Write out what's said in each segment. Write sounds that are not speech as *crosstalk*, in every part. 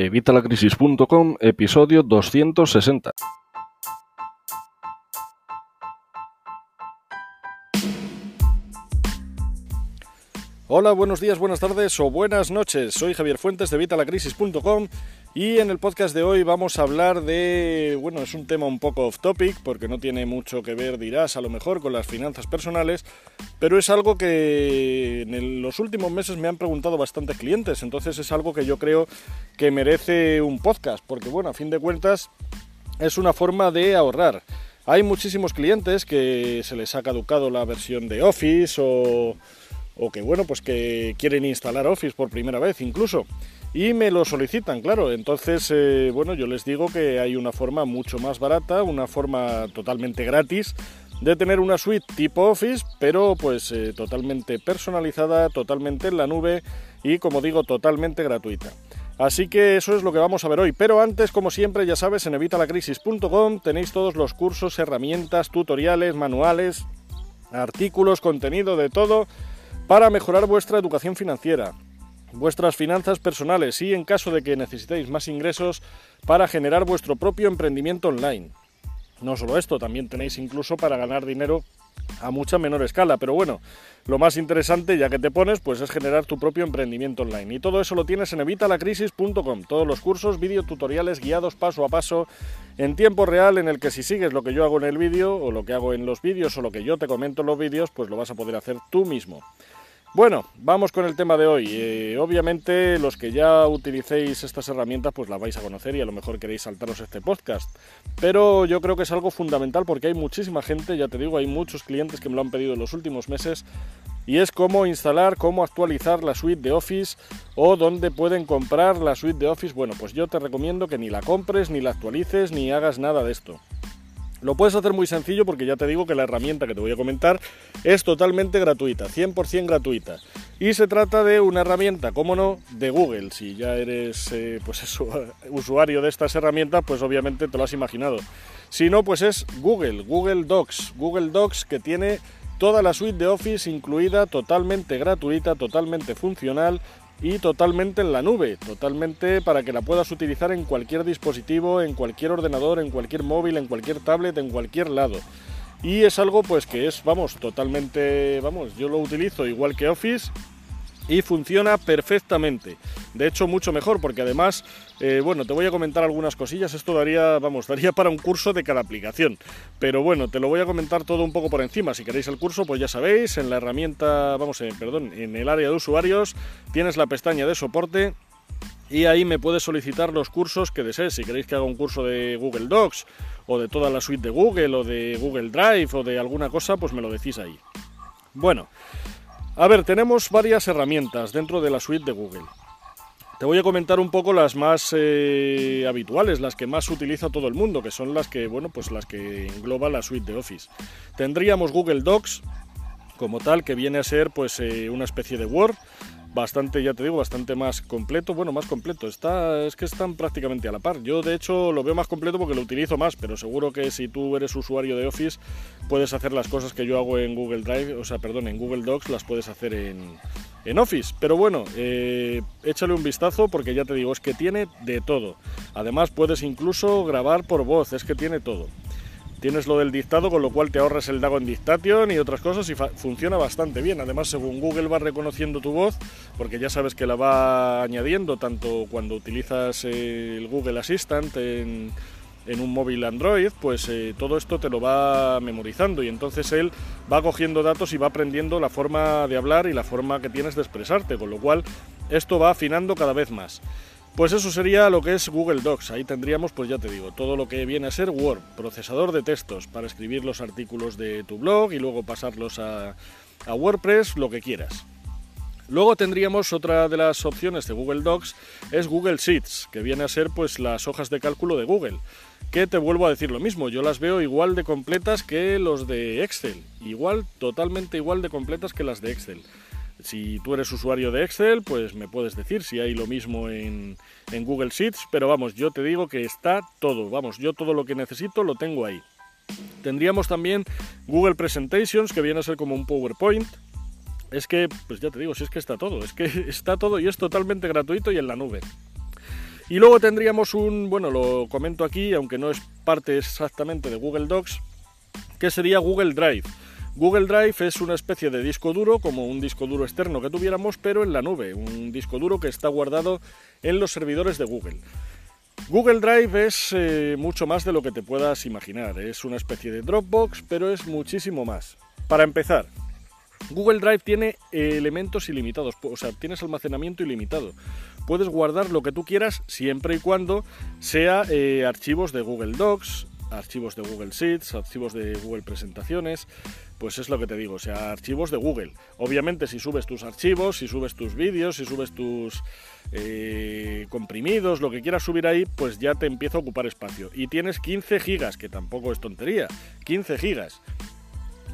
Evitalacrisis.com, episodio 260. Hola, buenos días, buenas tardes o buenas noches. Soy Javier Fuentes de Evitalacrisis.com y en el podcast de hoy vamos a hablar de, bueno, es un tema un poco off topic porque no tiene mucho que ver, dirás, a lo mejor con las finanzas personales, pero es algo que en los últimos meses me han preguntado bastantes clientes, entonces es algo que yo creo que merece un podcast, porque bueno, a fin de cuentas es una forma de ahorrar. Hay muchísimos clientes que se les ha caducado la versión de Office o, o que bueno, pues que quieren instalar Office por primera vez incluso y me lo solicitan, claro. Entonces, eh, bueno, yo les digo que hay una forma mucho más barata, una forma totalmente gratis de tener una suite tipo Office, pero pues eh, totalmente personalizada, totalmente en la nube y como digo, totalmente gratuita. Así que eso es lo que vamos a ver hoy. Pero antes, como siempre, ya sabes, en evitalacrisis.com tenéis todos los cursos, herramientas, tutoriales, manuales, artículos, contenido de todo para mejorar vuestra educación financiera vuestras finanzas personales y en caso de que necesitéis más ingresos para generar vuestro propio emprendimiento online. No solo esto, también tenéis incluso para ganar dinero a mucha menor escala, pero bueno, lo más interesante ya que te pones pues es generar tu propio emprendimiento online y todo eso lo tienes en evitalacrisis.com, todos los cursos, videotutoriales guiados paso a paso en tiempo real en el que si sigues lo que yo hago en el vídeo o lo que hago en los vídeos o lo que yo te comento en los vídeos, pues lo vas a poder hacer tú mismo. Bueno, vamos con el tema de hoy. Eh, obviamente los que ya utilicéis estas herramientas pues las vais a conocer y a lo mejor queréis saltaros este podcast. Pero yo creo que es algo fundamental porque hay muchísima gente, ya te digo, hay muchos clientes que me lo han pedido en los últimos meses y es cómo instalar, cómo actualizar la suite de Office o dónde pueden comprar la suite de Office. Bueno, pues yo te recomiendo que ni la compres, ni la actualices, ni hagas nada de esto. Lo puedes hacer muy sencillo porque ya te digo que la herramienta que te voy a comentar es totalmente gratuita, 100% gratuita. Y se trata de una herramienta, como no, de Google. Si ya eres eh, pues *laughs* usuario de estas herramientas, pues obviamente te lo has imaginado. Si no, pues es Google, Google Docs. Google Docs que tiene toda la suite de Office incluida, totalmente gratuita, totalmente funcional y totalmente en la nube, totalmente para que la puedas utilizar en cualquier dispositivo, en cualquier ordenador, en cualquier móvil, en cualquier tablet, en cualquier lado. Y es algo pues que es, vamos, totalmente, vamos, yo lo utilizo igual que Office y funciona perfectamente. De hecho, mucho mejor, porque además, eh, bueno, te voy a comentar algunas cosillas. Esto daría, vamos, *laughs* daría para un curso de cada aplicación. Pero bueno, te lo voy a comentar todo un poco por encima. Si queréis el curso, pues ya sabéis, en la herramienta, vamos, perdón, en el área de usuarios tienes la pestaña de soporte y ahí me puedes solicitar los cursos que desees. Si queréis que haga un curso de Google Docs o de toda la suite de Google o de Google Drive o de alguna cosa, pues me lo decís ahí. Bueno, a ver, tenemos varias herramientas dentro de la suite de Google. Te voy a comentar un poco las más eh, habituales, las que más utiliza todo el mundo, que son las que, bueno, pues las que engloba la suite de Office. Tendríamos Google Docs como tal, que viene a ser pues eh, una especie de Word, bastante, ya te digo, bastante más completo. Bueno, más completo. Está, es que están prácticamente a la par. Yo, de hecho, lo veo más completo porque lo utilizo más, pero seguro que si tú eres usuario de Office, puedes hacer las cosas que yo hago en Google Drive, o sea, perdón, en Google Docs, las puedes hacer en, en Office. Pero bueno, eh, échale un vistazo porque ya te digo, es que tiene de todo. Además, puedes incluso grabar por voz, es que tiene todo. Tienes lo del dictado, con lo cual te ahorras el Dagon Dictation y otras cosas y funciona bastante bien. Además, según Google va reconociendo tu voz, porque ya sabes que la va añadiendo tanto cuando utilizas el Google Assistant en, un móvil Android, pues eh, todo esto te lo va memorizando y entonces él va cogiendo datos y va aprendiendo la forma de hablar y la forma que tienes de expresarte, con lo cual esto va afinando cada vez más. Pues eso sería lo que es Google Docs. Ahí tendríamos, pues ya te digo, todo lo que viene a ser Word, procesador de textos para escribir los artículos de tu blog y luego pasarlos a, WordPress, lo que quieras. Luego tendríamos otra de las opciones de Google Docs, es Google Sheets, que viene a ser pues las hojas de cálculo de Google. Que te vuelvo a decir lo mismo, yo las veo igual de completas que los de Excel, igual, totalmente igual de completas que las de Excel. Si tú eres usuario de Excel, pues me puedes decir si hay lo mismo en, Google Sheets, pero vamos, yo te digo que está todo, vamos, yo todo lo que necesito lo tengo ahí. Tendríamos también Google Presentations, que viene a ser como un PowerPoint. Es que, pues ya te digo, si es que está todo, es que *laughs* está todo y es totalmente gratuito y en la nube. Y luego tendríamos un, bueno, lo comento aquí, aunque no es parte exactamente de Google Docs, que sería Google Drive. Google Drive es una especie de disco duro, como un disco duro externo que tuviéramos, pero en la nube, un disco duro que está guardado en los servidores de Google. Google Drive es eh, mucho más de lo que te puedas imaginar, es una especie de Dropbox, pero es muchísimo más. Para empezar, Google Drive tiene elementos ilimitados, o sea, tienes almacenamiento ilimitado. Puedes guardar lo que tú quieras siempre y cuando sea eh, archivos de Google Docs, archivos de Google Sheets, archivos de Google Presentaciones, pues es lo que te digo, o sea, archivos de Google. Obviamente si subes tus archivos, si subes tus vídeos, si subes tus eh, comprimidos, lo que quieras subir ahí, pues ya te empieza a ocupar espacio. Y tienes 15 gigas, que tampoco es tontería, 15 gigas.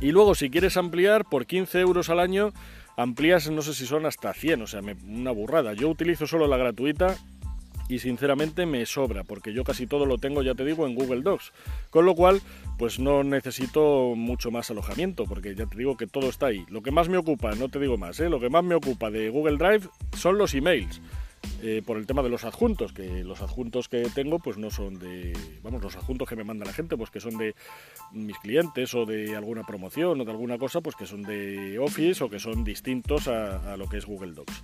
Y luego si quieres ampliar por 15 euros al año, amplías no sé si son hasta 100, o sea, una burrada. Yo utilizo solo la gratuita y sinceramente me sobra, porque yo casi todo lo tengo, ya te digo, en Google Docs. Con lo cual, pues no necesito mucho más alojamiento, porque ya te digo que todo está ahí. Lo que más me ocupa, no te digo más, ¿eh? lo que más me ocupa de Google Drive son los emails. Eh, por el tema de los adjuntos, que los adjuntos que tengo pues no son de, vamos, los adjuntos que me manda la gente, pues que son de mis clientes o de alguna promoción o de alguna cosa, pues que son de Office o que son distintos a, lo que es Google Docs.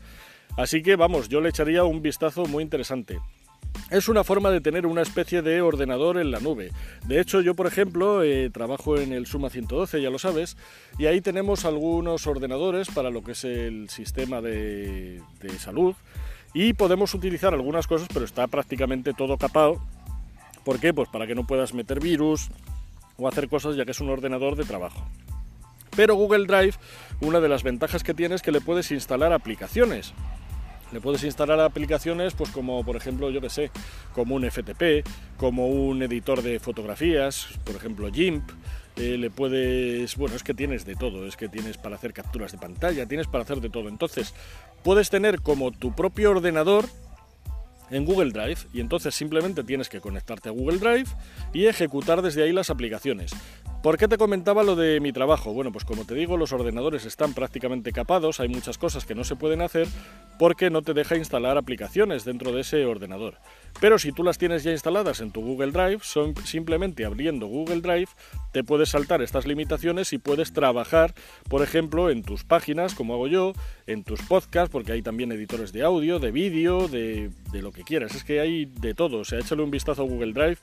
Así que vamos, yo le echaría un vistazo muy interesante. Es una forma de tener una especie de ordenador en la nube. De hecho, yo, por ejemplo, eh, trabajo en el Suma 112, ya lo sabes, y ahí tenemos algunos ordenadores para lo que es el sistema de, de salud y podemos utilizar algunas cosas, pero está prácticamente todo capado. ¿Por qué? Pues para que no puedas meter virus o hacer cosas ya que es un ordenador de trabajo. Pero Google Drive, una de las ventajas que tiene es que le puedes instalar aplicaciones. Le puedes instalar aplicaciones, pues como por ejemplo, yo que sé, como un FTP, como un editor de fotografías, por ejemplo GIMP, eh, le puedes, bueno, es que tienes de todo, es que tienes para hacer capturas de pantalla, tienes para hacer de todo. Entonces, puedes tener como tu propio ordenador en Google Drive y entonces simplemente tienes que conectarte a Google Drive y ejecutar desde ahí las aplicaciones. ¿Por qué te comentaba lo de mi trabajo? Bueno, pues como te digo, los ordenadores están prácticamente capados, hay muchas cosas que no se pueden hacer porque no te deja instalar aplicaciones dentro de ese ordenador. Pero si tú las tienes ya instaladas en tu Google Drive, son simplemente abriendo Google Drive te puedes saltar estas limitaciones y puedes trabajar, por ejemplo, en tus páginas, como hago yo, en tus podcasts, porque hay también editores de audio, de vídeo, de, de lo que quieras. Es que hay de todo. O sea, échale un vistazo a Google Drive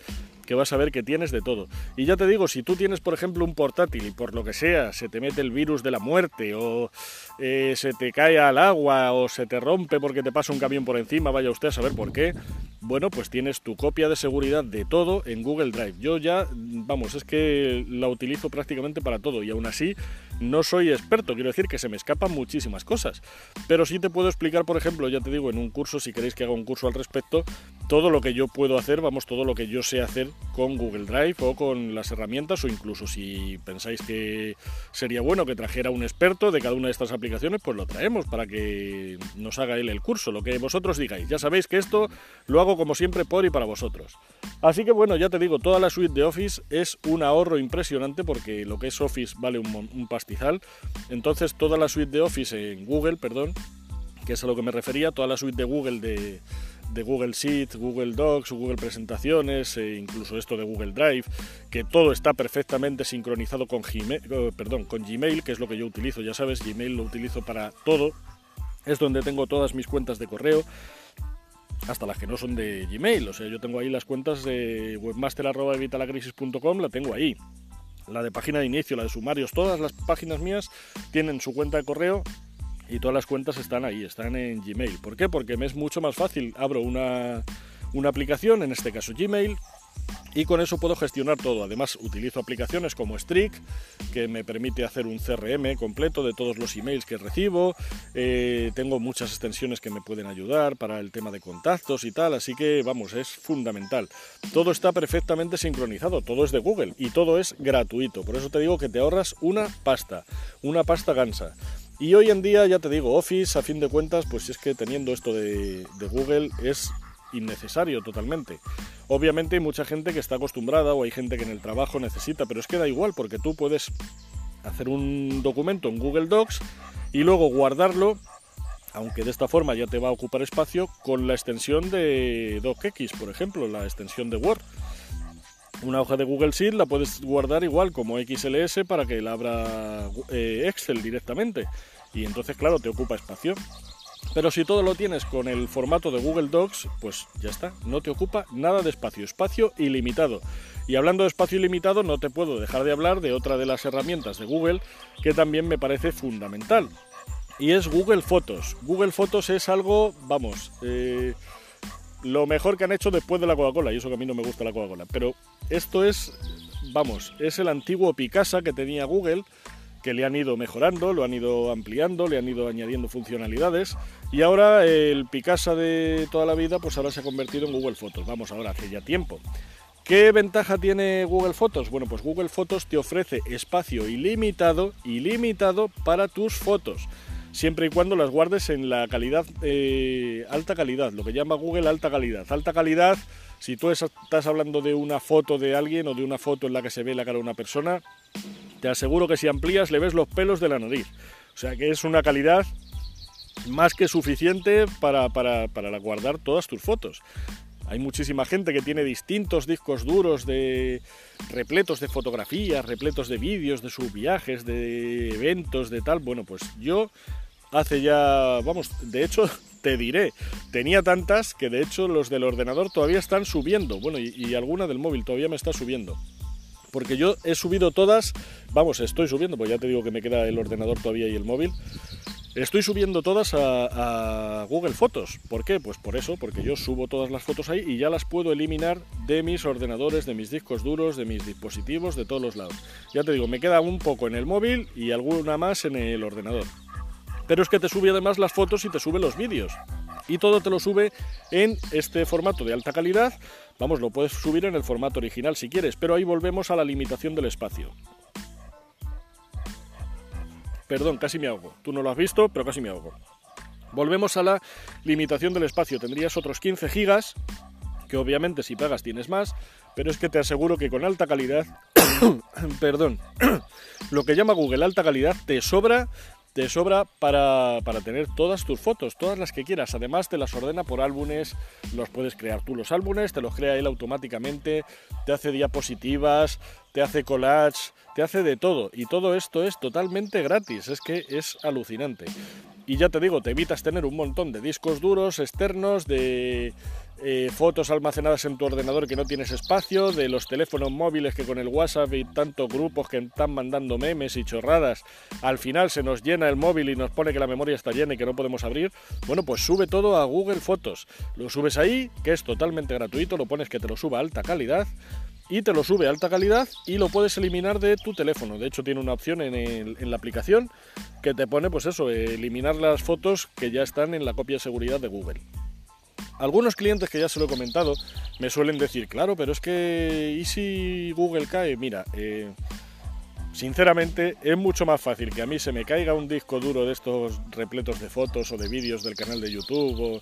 que vas a ver que tienes de todo. Y ya te digo, si tú tienes, por ejemplo, un portátil y por lo que sea se te mete el virus de la muerte o eh, se te cae al agua o se te rompe porque te pasa un camión por encima, vaya usted a saber por qué, bueno, pues tienes tu copia de seguridad de todo en Google Drive. Yo ya, vamos, es que la utilizo prácticamente para todo y aún así no soy experto, quiero decir que se me escapan muchísimas cosas. Pero sí te puedo explicar, por ejemplo, ya te digo, en un curso, si queréis que haga un curso al respecto, todo lo que yo puedo hacer, vamos, todo lo que yo sé hacer con Google Drive o con las herramientas o incluso si pensáis que sería bueno que trajera un experto de cada una de estas aplicaciones, pues lo traemos para que nos haga él el curso, lo que vosotros digáis. Ya sabéis que esto lo hago como siempre por y para vosotros. Así que bueno, ya te digo, toda la suite de Office es un ahorro impresionante porque lo que es Office vale un, pastizal. Entonces toda la suite de Office en Google, perdón, que es a lo que me refería, toda la suite de Google de de Google Sheets, Google Docs, Google Presentaciones, e incluso esto de Google Drive, que todo está perfectamente sincronizado con Gmail, eh, perdón, con Gmail, que es lo que yo utilizo, ya sabes, Gmail lo utilizo para todo, es donde tengo todas mis cuentas de correo, hasta las que no son de Gmail, o sea, yo tengo ahí las cuentas de webmaster.evitalacrisis.com, la tengo ahí. La de página de inicio, la de sumarios, todas las páginas mías tienen su cuenta de correo y todas las cuentas están ahí, están en Gmail. ¿Por qué? Porque me es mucho más fácil. Abro una, una aplicación, en este caso Gmail, y con eso puedo gestionar todo. Además, utilizo aplicaciones como Streak, que me permite hacer un CRM completo de todos los emails que recibo. Eh, tengo muchas extensiones que me pueden ayudar para el tema de contactos y tal, así que vamos, es fundamental. Todo está perfectamente sincronizado, todo es de Google y todo es gratuito. Por eso te digo que te ahorras una pasta, una pasta gansa. Y hoy en día, ya te digo, Office, a fin de cuentas, pues es que teniendo esto de, Google es innecesario totalmente. Obviamente hay mucha gente que está acostumbrada o hay gente que en el trabajo necesita, pero es que da igual porque tú puedes hacer un documento en Google Docs y luego guardarlo aunque de esta forma ya te va a ocupar espacio con la extensión de DocX, por ejemplo, la extensión de Word. Una hoja de Google Sheet la puedes guardar igual como XLS para que la abra eh, Excel directamente. Y entonces, claro, te ocupa espacio. Pero si todo lo tienes con el formato de Google Docs, pues ya está, no te ocupa nada de espacio, espacio ilimitado. Y hablando de espacio ilimitado, no te puedo dejar de hablar de otra de las herramientas de Google que también me parece fundamental. Y es Google Fotos. Google Fotos es algo, vamos, eh, lo mejor que han hecho después de la Coca-Cola. Y eso que a mí no me gusta la Coca-Cola. Pero esto es, vamos, es el antiguo Picasa que tenía Google que le han ido mejorando, lo han ido ampliando, le han ido añadiendo funcionalidades y ahora el Picasa de toda la vida pues ahora se ha convertido en Google Fotos, vamos ahora hace ya tiempo. ¿Qué ventaja tiene Google Fotos? Bueno, pues Google Fotos te ofrece espacio ilimitado, ilimitado para tus fotos, siempre y cuando las guardes en la calidad, eh, alta calidad, lo que llama Google alta calidad. Alta calidad, si tú estás hablando de una foto de alguien o de una foto en la que se ve la cara de una persona, te aseguro que si amplías le ves los pelos de la nariz. O sea que es una calidad más que suficiente para, para, para guardar todas tus fotos. Hay muchísima gente que tiene distintos discos duros de repletos de fotografías, repletos de vídeos de sus viajes, de eventos, de tal. Bueno, pues yo hace ya, vamos, de hecho te diré, tenía tantas que de hecho los del ordenador todavía están subiendo. Bueno, y, alguna del móvil todavía me está subiendo porque yo he subido todas, vamos, estoy subiendo, pues ya te digo que me queda el ordenador todavía y el móvil. Estoy subiendo todas a, Google Fotos. ¿Por qué? Pues por eso, porque yo subo todas las fotos ahí y ya las puedo eliminar de mis ordenadores, de mis discos duros, de mis dispositivos, de todos los lados. Ya te digo, me queda un poco en el móvil y alguna más en el ordenador. Pero es que te sube además las fotos y te sube los vídeos. Y todo te lo sube en este formato de alta calidad Vamos, lo puedes subir en el formato original si quieres, pero ahí volvemos a la limitación del espacio. Perdón, casi me ahogo. Tú no lo has visto, pero casi me ahogo. Volvemos a la limitación del espacio. Tendrías otros 15 gigas, que obviamente si pagas tienes más, pero es que te aseguro que con alta calidad, *coughs* perdón, *coughs* lo que llama Google alta calidad te sobra te sobra para, tener todas tus fotos, todas las que quieras. Además te las ordena por álbumes, los puedes crear tú los álbumes, te los crea él automáticamente, te hace diapositivas, te hace collage, te hace de todo. Y todo esto es totalmente gratis, es que es alucinante. Y ya te digo, te evitas tener un montón de discos duros externos, de eh, fotos almacenadas en tu ordenador que no tienes espacio, de los teléfonos móviles que con el WhatsApp y tantos grupos que están mandando memes y chorradas, al final se nos llena el móvil y nos pone que la memoria está llena y que no podemos abrir. Bueno, pues sube todo a Google Fotos. Lo subes ahí, que es totalmente gratuito, lo pones que te lo suba a alta calidad y te lo sube a alta calidad y lo puedes eliminar de tu teléfono. De hecho, tiene una opción en, la aplicación que te pone, pues eso, eliminar las fotos que ya están en la copia de seguridad de Google. Algunos clientes que ya se lo he comentado me suelen decir, claro, pero es que, ¿y si Google cae? Mira, eh, Sinceramente, es mucho más fácil que a mí se me caiga un disco duro de estos repletos de fotos o de vídeos del canal de YouTube, o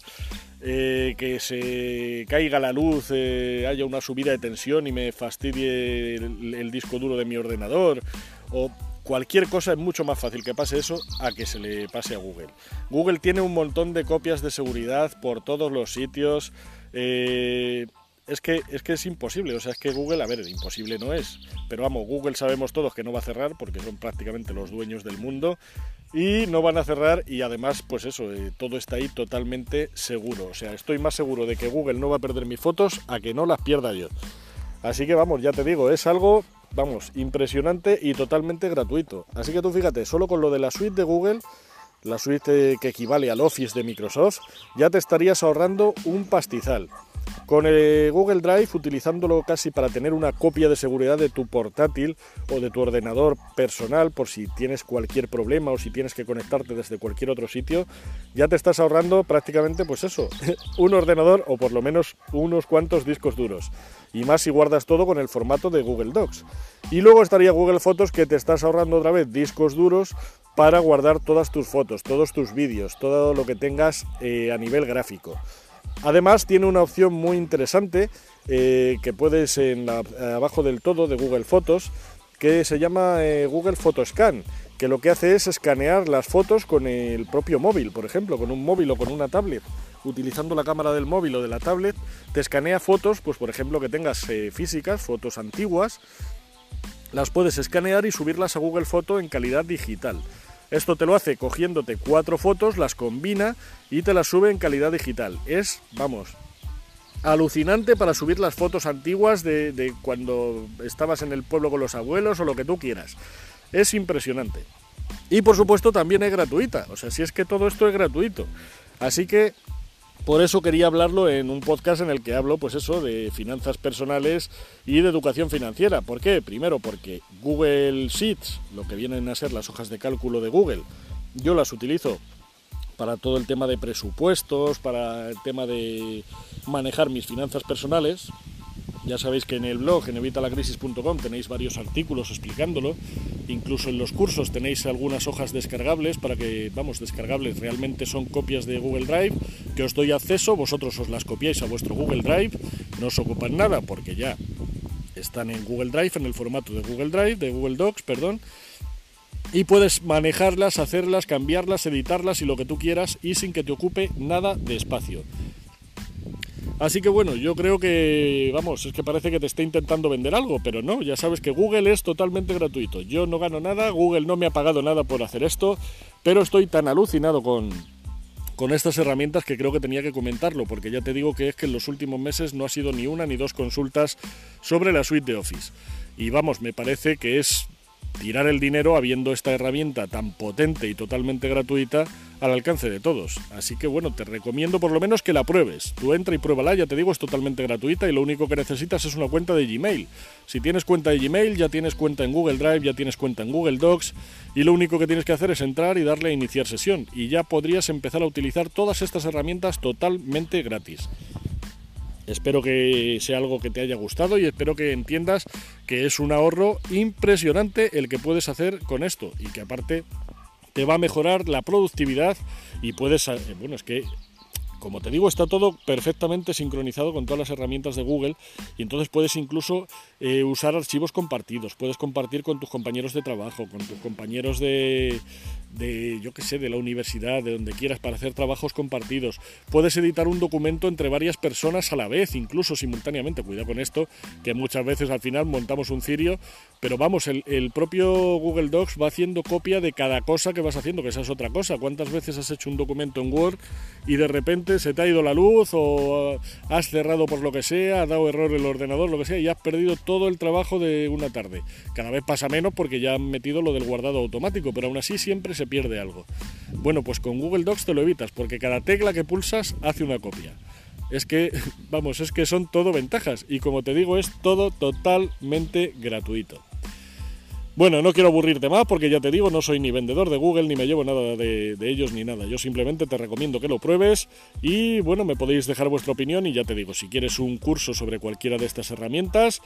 eh, que se caiga la luz, eh, haya una subida de tensión y me fastidie el, disco duro de mi ordenador, o cualquier cosa es mucho más fácil que pase eso a que se le pase a Google. Google tiene un montón de copias de seguridad por todos los sitios. Eh, es que, es que es imposible, o sea, es que Google, a ver, imposible no es, pero vamos, Google sabemos todos que no va a cerrar porque son prácticamente los dueños del mundo y no van a cerrar y además, pues eso, eh, todo está ahí totalmente seguro, o sea, estoy más seguro de que Google no va a perder mis fotos a que no las pierda yo. Así que vamos, ya te digo, es algo, vamos, impresionante y totalmente gratuito. Así que tú fíjate, solo con lo de la suite de Google, la suite que equivale al Office de Microsoft, ya te estarías ahorrando un pastizal. Con el Google Drive, utilizándolo casi para tener una copia de seguridad de tu portátil o de tu ordenador personal, por si tienes cualquier problema o si tienes que conectarte desde cualquier otro sitio, ya te estás ahorrando prácticamente, pues eso, *laughs* un ordenador o por lo menos unos cuantos discos duros. Y más si guardas todo con el formato de Google Docs. Y luego estaría Google Fotos que te estás ahorrando otra vez discos duros para guardar todas tus fotos, todos tus vídeos, todo lo que tengas eh, a nivel gráfico. Además tiene una opción muy interesante eh, que puedes en abajo del todo de Google Fotos que se llama eh, Google Photoscan que lo que hace es escanear las fotos con el propio móvil, por ejemplo, con un móvil o con una tablet. Utilizando la cámara del móvil o de la tablet, te escanea fotos, pues por ejemplo que tengas eh, físicas, fotos antiguas, las puedes escanear y subirlas a Google Foto en calidad digital. Esto te lo hace cogiéndote cuatro fotos, las combina y te las sube en calidad digital. Es, vamos, alucinante para subir las fotos antiguas de, de, cuando estabas en el pueblo con los abuelos o lo que tú quieras. Es impresionante. Y por supuesto también es gratuita. O sea, si es que todo esto es gratuito. Así que por eso quería hablarlo en un podcast en el que hablo, pues eso, de finanzas personales y de educación financiera. ¿Por qué? Primero porque Google Sheets, lo que vienen a ser las hojas de cálculo de Google, yo las utilizo para todo el tema de presupuestos, para el tema de manejar mis finanzas personales, ya sabéis que en el blog, en evitalacrisis.com, tenéis varios artículos explicándolo. Incluso en los cursos tenéis algunas hojas descargables para que, vamos, descargables, realmente son copias de Google Drive, que os doy acceso, vosotros os las copiáis a vuestro Google Drive, no os ocupan nada porque ya están en Google Drive, en el formato de Google Drive, de Google Docs, perdón. Y puedes manejarlas, hacerlas, cambiarlas, editarlas y lo que tú quieras y sin que te ocupe nada de espacio. Así que bueno, yo creo que, vamos, es que parece que te está intentando vender algo, pero no, ya sabes que Google es totalmente gratuito. Yo no gano nada, Google no me ha pagado nada por hacer esto, pero estoy tan alucinado con, con estas herramientas que creo que tenía que comentarlo, porque ya te digo que es que en los últimos meses no ha sido ni una ni dos consultas sobre la suite de Office. Y vamos, me parece que es tirar el dinero habiendo esta herramienta tan potente y totalmente gratuita al alcance de todos. Así que bueno, te recomiendo por lo menos que la pruebes. Tú entra y pruébala, ya te digo, es totalmente gratuita y lo único que necesitas es una cuenta de Gmail. Si tienes cuenta de Gmail, ya tienes cuenta en Google Drive, ya tienes cuenta en Google Docs y lo único que tienes que hacer es entrar y darle a iniciar sesión y ya podrías empezar a utilizar todas estas herramientas totalmente gratis. Espero que sea algo que te haya gustado y espero que entiendas que es un ahorro impresionante el que puedes hacer con esto y que aparte te va a mejorar la productividad y puedes, eh, bueno, es que como te digo, está todo perfectamente sincronizado con todas las herramientas de Google y entonces puedes incluso eh, usar archivos compartidos, puedes compartir con tus compañeros de trabajo, con tus compañeros de, de, yo qué sé, de la universidad, de donde quieras, para hacer trabajos compartidos. Puedes editar un documento entre varias personas a la vez, incluso simultáneamente. Cuidado con esto, que muchas veces al final montamos un cirio, pero vamos, el, el propio Google Docs va haciendo copia de cada cosa que vas haciendo, que esa es otra cosa. ¿Cuántas veces has hecho un documento en Word y de repente se te ha ido la luz o has cerrado por lo que sea, ha dado error el ordenador, lo que sea, y has perdido todo el trabajo de una tarde? Cada vez pasa menos porque ya han metido lo del guardado automático, pero aún así siempre pierde algo. Bueno, pues con Google Docs te lo evitas porque cada tecla que pulsas hace una copia. Es que, *laughs* vamos, es que son todo ventajas y como te digo es todo totalmente gratuito. Bueno, no quiero aburrirte más porque ya te digo, no soy ni vendedor de Google ni me llevo nada de, ellos ni nada. Yo simplemente te recomiendo que lo pruebes y bueno, me podéis dejar vuestra opinión y ya te digo, si quieres un curso sobre cualquiera de estas herramientas,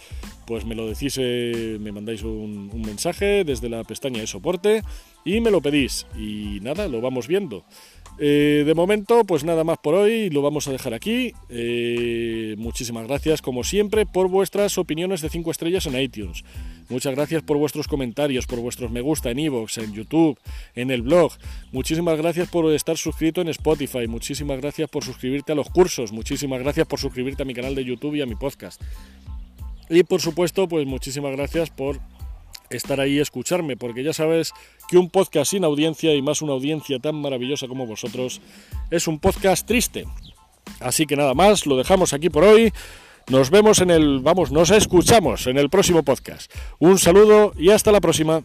pues me lo decís, eh, me mandáis un, un mensaje desde la pestaña de soporte y me lo pedís. Y nada, lo vamos viendo. Eh, de momento, pues nada más por hoy, lo vamos a dejar aquí. Eh, muchísimas gracias, como siempre, por vuestras opiniones de 5 estrellas en iTunes. Muchas gracias por vuestros comentarios, por vuestros me gusta en iVoox, en YouTube, en el blog. Muchísimas gracias por estar suscrito en Spotify. Muchísimas gracias por suscribirte a los cursos. Muchísimas gracias por suscribirte a mi canal de YouTube y a mi podcast. Y por supuesto, pues muchísimas gracias por estar ahí y escucharme, porque ya sabes que un podcast sin audiencia y más una audiencia tan maravillosa como vosotros es un podcast triste. Así que nada más, lo dejamos aquí por hoy. Nos vemos en el, vamos, nos escuchamos en el próximo podcast. Un saludo y hasta la próxima.